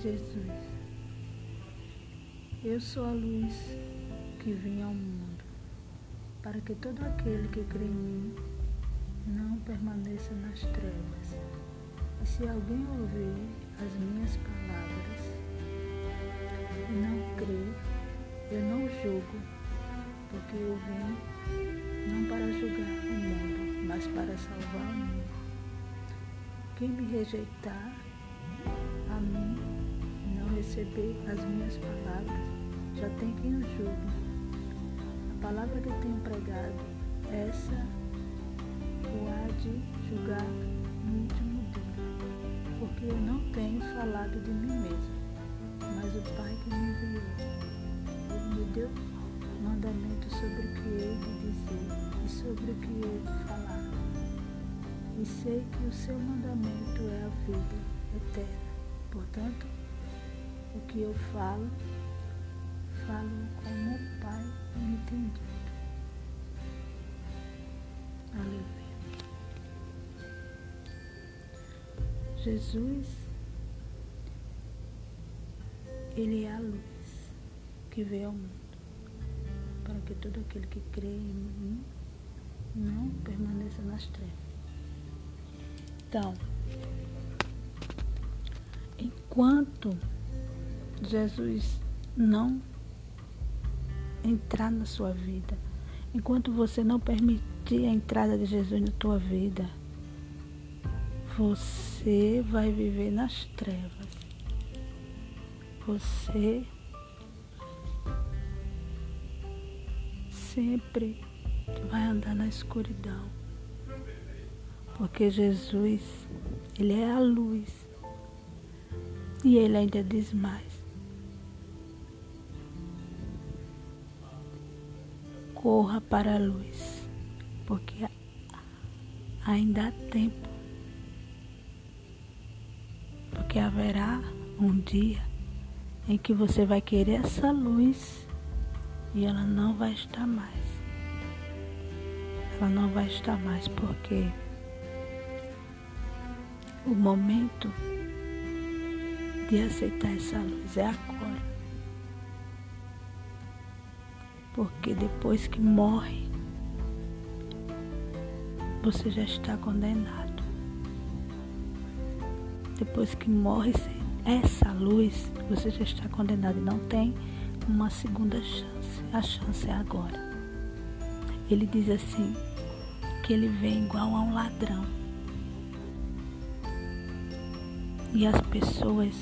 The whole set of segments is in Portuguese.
Jesus. Eu sou a luz que vim ao mundo, para que todo aquele que crê em mim não permaneça nas trevas. E se alguém ouvir as minhas palavras e não crer, eu não julgo, porque eu vim não para julgar o mundo, mas para salvar o mundo. Quem me rejeitar receber as minhas palavras, já tem quem o julgue. A palavra que tenho pregado, essa o há de julgar no último dia, porque eu não tenho falado de mim mesmo, mas o Pai que me enviou. Ele me deu mandamento sobre o que ele dizer e sobre o que ele falar. E sei que o seu mandamento é a vida eterna. Portanto, o que eu falo, falo como o Pai me tem. Aleluia. Jesus, Ele é a luz que veio ao mundo, para que todo aquele que crê em mim não permaneça nas trevas. Então, enquanto Jesus não entrar na sua vida, enquanto você não permitir a entrada de Jesus na tua vida, você vai viver nas trevas. Você sempre vai andar na escuridão. Porque Jesus, Ele é a luz. E Ele ainda diz mais. Corra para a luz, porque ainda há tempo. Porque haverá um dia em que você vai querer essa luz e ela não vai estar mais. Ela não vai estar mais porque o momento de aceitar essa luz é agora. Porque depois que morre, você já está condenado. Depois que morre essa luz, você já está condenado e não tem uma segunda chance. A chance é agora. Ele diz assim que ele vem igual a um ladrão. E as pessoas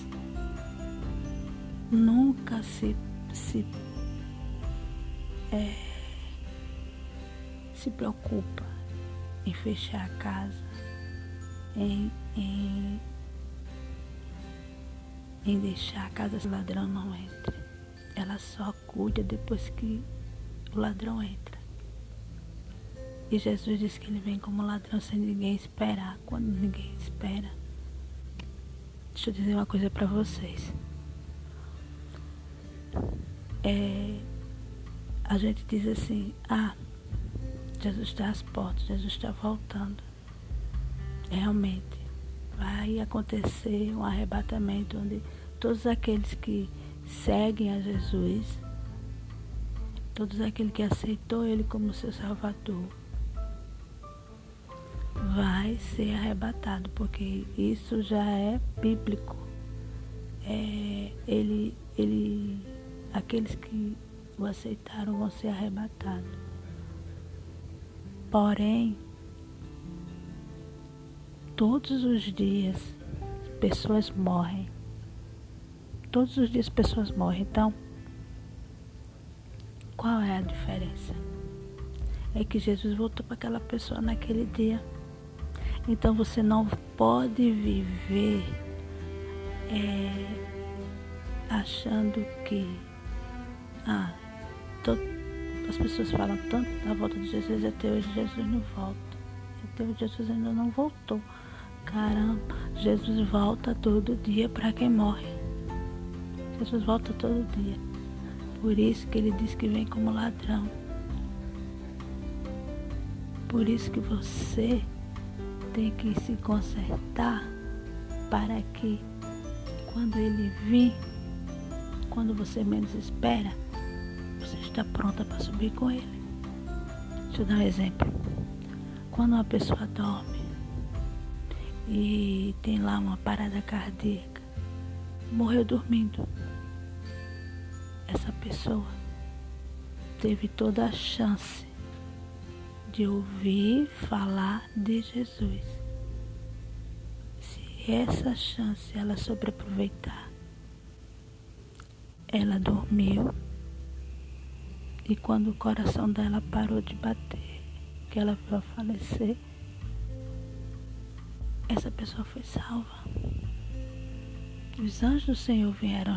nunca se, se, é, se preocupa em fechar a casa, em, em, em deixar a casa se o ladrão não entre. Ela só cuida depois que o ladrão entra. E Jesus diz que ele vem como ladrão sem ninguém esperar, quando ninguém espera. Deixa eu dizer uma coisa para vocês. É, a gente diz assim, ah, Jesus está às portas, Jesus está voltando. Realmente, vai acontecer um arrebatamento onde todos aqueles que seguem a Jesus, todos aqueles que aceitou Ele como seu Salvador, vai ser arrebatado, porque isso já é bíblico. É, ele, ele, aqueles que o aceitaram vão ser arrebatados. Porém, todos os dias pessoas morrem. Todos os dias pessoas morrem. Então, qual é a diferença? É que Jesus voltou para aquela pessoa naquele dia. Então você não pode viver é, achando que ah, as pessoas falam tanto da volta de Jesus até hoje Jesus não volta. Até hoje Jesus ainda não voltou. Caramba, Jesus volta todo dia para quem morre. Jesus volta todo dia. Por isso que ele diz que vem como ladrão. Por isso que você tem que se consertar para que quando ele vir, quando você menos espera, está pronta para subir com ele. Deixa eu dar um exemplo. Quando uma pessoa dorme e tem lá uma parada cardíaca, morreu dormindo, essa pessoa teve toda a chance de ouvir falar de Jesus. Se essa chance ela sobreaproveitar, ela dormiu e quando o coração dela parou de bater, que ela veio a falecer, essa pessoa foi salva. Os anjos do Senhor vieram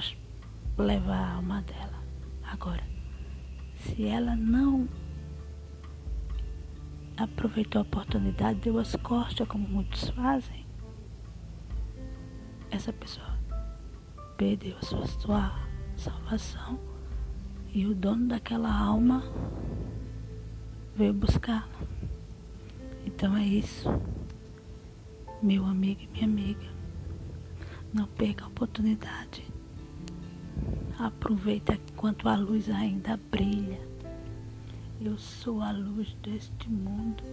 levar a alma dela. Agora, se ela não aproveitou a oportunidade, deu as costas, como muitos fazem, essa pessoa perdeu a sua, sua salvação e o dono daquela alma veio buscá-la. Então é isso, meu amigo e minha amiga. Não perca a oportunidade. Aproveita enquanto a luz ainda brilha. Eu sou a luz deste mundo.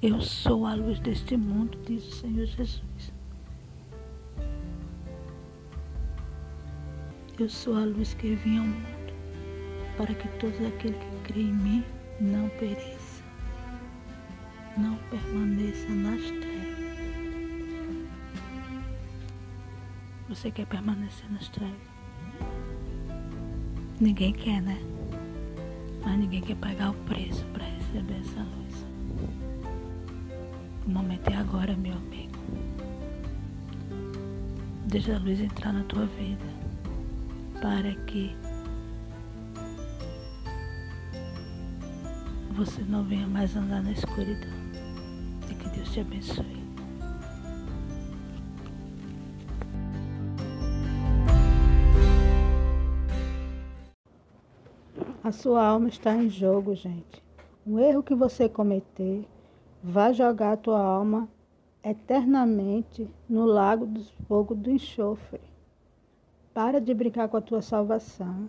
Eu sou a luz deste mundo, diz o Senhor Jesus. Eu sou a luz que vem ao mundo, para que todos aqueles que creem em mim não pereça, não permaneça nas trevas. Você quer permanecer nas trevas? Ninguém quer, né? Mas ninguém quer pagar o preço para receber essa luz. O momento é agora, meu amigo. Deixa a luz entrar na tua vida para que você não venha mais andar na escuridão. E que Deus te abençoe. A sua alma está em jogo, gente. O erro que você cometer vai jogar a tua alma eternamente no lago do fogo do enxofre. Para de brincar com a tua salvação.